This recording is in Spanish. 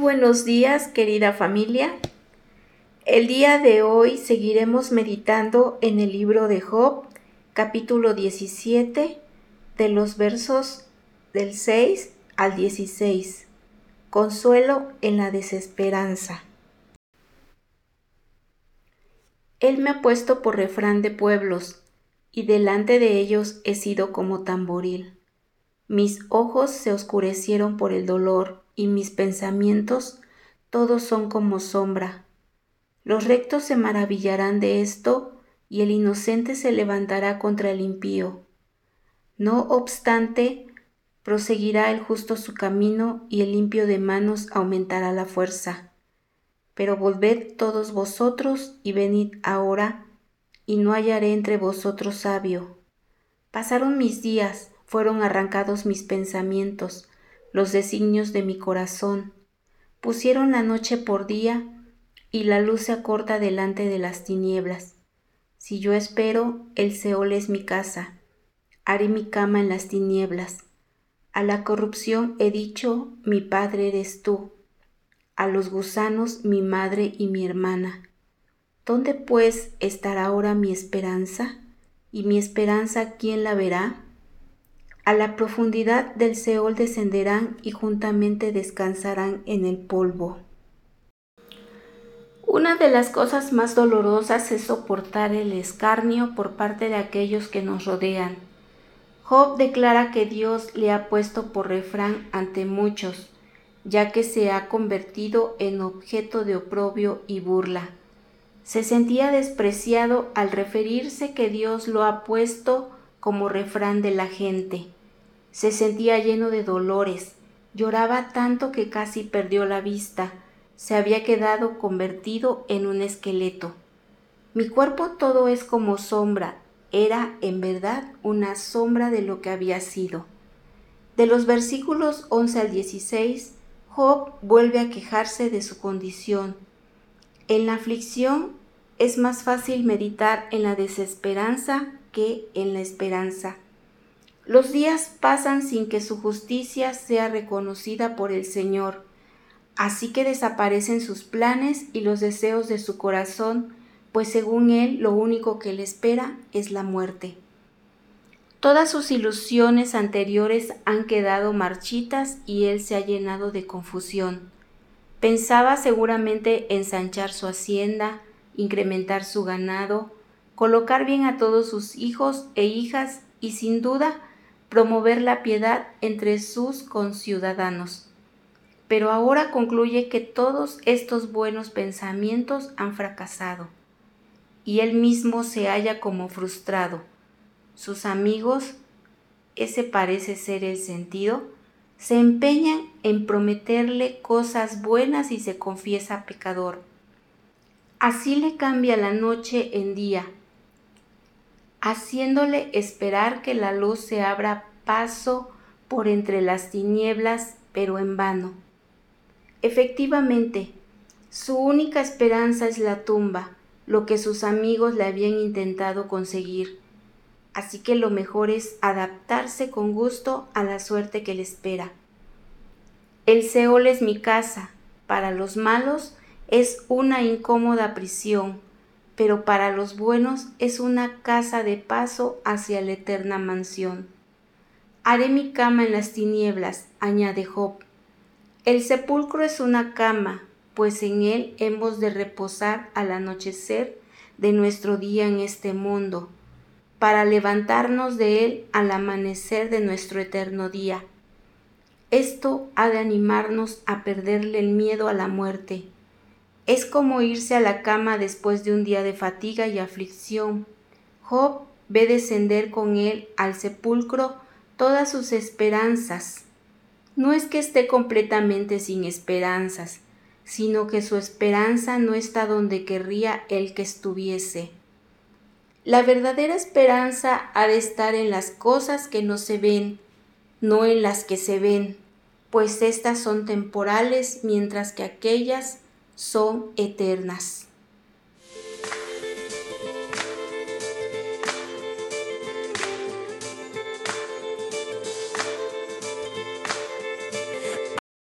buenos días, querida familia. El día de hoy seguiremos meditando en el libro de Job, capítulo 17, de los versos del 6 al 16. Consuelo en la desesperanza. Él me ha puesto por refrán de pueblos, y delante de ellos he sido como tamboril. Mis ojos se oscurecieron por el dolor, y mis pensamientos todos son como sombra. Los rectos se maravillarán de esto, y el inocente se levantará contra el impío. No obstante, proseguirá el justo su camino, y el limpio de manos aumentará la fuerza. Pero volved todos vosotros y venid ahora, y no hallaré entre vosotros sabio. Pasaron mis días, fueron arrancados mis pensamientos, los designios de mi corazón. Pusieron la noche por día y la luz se acorta delante de las tinieblas. Si yo espero, el Seol es mi casa. Haré mi cama en las tinieblas. A la corrupción he dicho, mi padre eres tú. A los gusanos, mi madre y mi hermana. ¿Dónde pues estará ahora mi esperanza? ¿Y mi esperanza quién la verá? A la profundidad del Seol descenderán y juntamente descansarán en el polvo. Una de las cosas más dolorosas es soportar el escarnio por parte de aquellos que nos rodean. Job declara que Dios le ha puesto por refrán ante muchos, ya que se ha convertido en objeto de oprobio y burla. Se sentía despreciado al referirse que Dios lo ha puesto como refrán de la gente. Se sentía lleno de dolores, lloraba tanto que casi perdió la vista, se había quedado convertido en un esqueleto. Mi cuerpo todo es como sombra, era en verdad una sombra de lo que había sido. De los versículos 11 al 16, Job vuelve a quejarse de su condición. En la aflicción es más fácil meditar en la desesperanza que en la esperanza. Los días pasan sin que su justicia sea reconocida por el Señor, así que desaparecen sus planes y los deseos de su corazón, pues según él lo único que le espera es la muerte. Todas sus ilusiones anteriores han quedado marchitas y él se ha llenado de confusión. Pensaba seguramente ensanchar su hacienda, incrementar su ganado, colocar bien a todos sus hijos e hijas y sin duda promover la piedad entre sus conciudadanos. Pero ahora concluye que todos estos buenos pensamientos han fracasado y él mismo se halla como frustrado. Sus amigos, ese parece ser el sentido, se empeñan en prometerle cosas buenas y se confiesa pecador. Así le cambia la noche en día haciéndole esperar que la luz se abra paso por entre las tinieblas, pero en vano. Efectivamente, su única esperanza es la tumba, lo que sus amigos le habían intentado conseguir. Así que lo mejor es adaptarse con gusto a la suerte que le espera. El Seol es mi casa, para los malos es una incómoda prisión, pero para los buenos es una casa de paso hacia la eterna mansión. Haré mi cama en las tinieblas, añade Job. El sepulcro es una cama, pues en él hemos de reposar al anochecer de nuestro día en este mundo, para levantarnos de él al amanecer de nuestro eterno día. Esto ha de animarnos a perderle el miedo a la muerte es como irse a la cama después de un día de fatiga y aflicción. Job ve descender con él al sepulcro todas sus esperanzas. No es que esté completamente sin esperanzas, sino que su esperanza no está donde querría él que estuviese. La verdadera esperanza ha de estar en las cosas que no se ven, no en las que se ven, pues éstas son temporales mientras que aquellas son eternas.